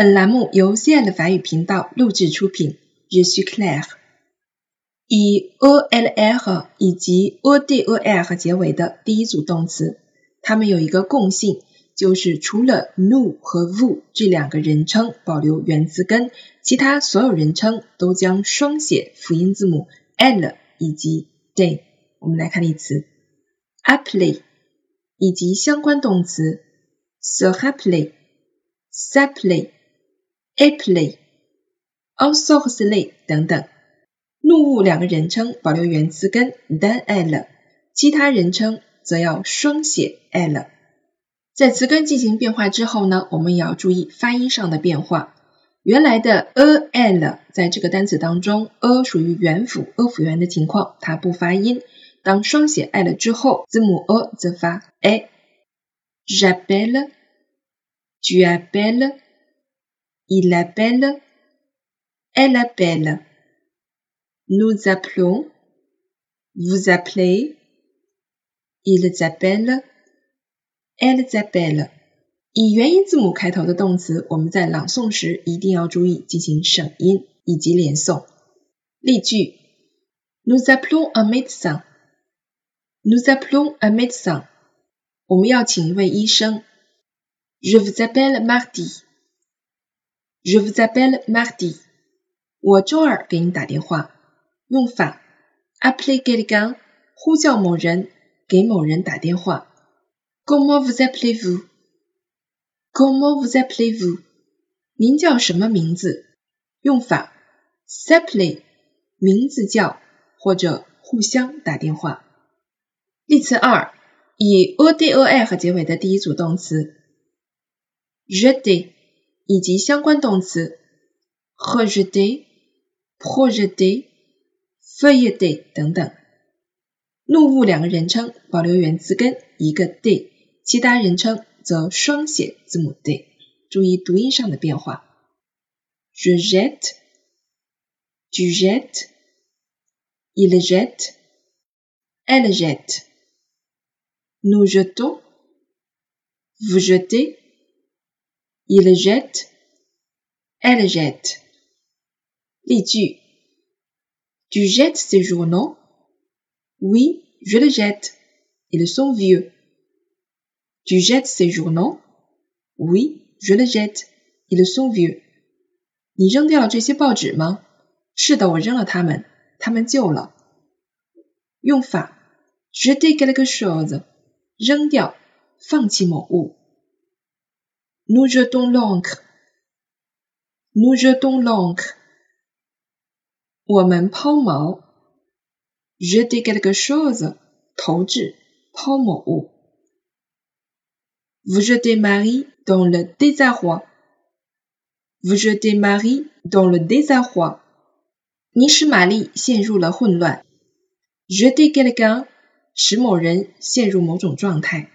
本栏目由 C N 的法语频道录制出品。Je suis Claire。以 -er 以及 -er 结尾的第一组动词，它们有一个共性，就是除了 nu 和 vu 这两个人称保留原字根，其他所有人称都将双写辅音字母 l 以及 de。我们来看例词 a p p l y 以及相关动词，so happily，sapely。appeler、ensorceler 等等。怒物两个人称保留原词根 dan l，其他人称则要双写 l。在词根进行变化之后呢，我们也要注意发音上的变化。原来的 a l 在这个单词当中，a 属于元辅 a 辅元的情况，它不发音。当双写 l 之后，字母 a 则发 a。j a b e l l e j a b e l l e。Il appelle, elle appelle. Nous appelons, vous appelez, ils appellent, elles appellent. 以元音字母开头的动词，我们在朗诵时一定要注意进行省音以及连诵。例句：Nous appelons un médecin. Nous appelons un médecin. 我们要请一位医生。Je vous appelle Mardi. Je vous appelle Mardi。我周二给你打电话。用法：appeler quelqu'un，呼叫某人，给某人打电话。Comment vous appelez-vous？Comment vous appelez-vous？您叫什么名字？用法：s'appeler，名字叫或者互相打电话。例词二：以 o d o r 结尾的第一组动词：jeter。以及相关动词 rejeter、projeter、feuilleter 等等。怒物两个人称保留原字根一个 d，其他人称则双写字母 d。注意读音上的变化。Je jette, tu jettes, il jette, elle jette. Nous jetons, vous jetez. Il jette, elle jette. Les Tu jettes ces journaux Oui, je les jette. Ils sont vieux. Tu jettes ces journaux Oui, je les jette. Ils sont vieux. 你扔掉了这些报纸吗？是的，我扔了它们，它们旧了。用法：jeter quelque chose，扔掉，放弃某物。Nous jetons l'encre. Nous jetons l'encre. 我们抛锚。Jeter quelque chose. 投掷，抛某物。Vous jetez Marie dans le désarroi. Vous jetez Marie dans le désarroi. 你使玛丽陷入了混乱。Jeter quelqu'un 使某人陷入某种状态。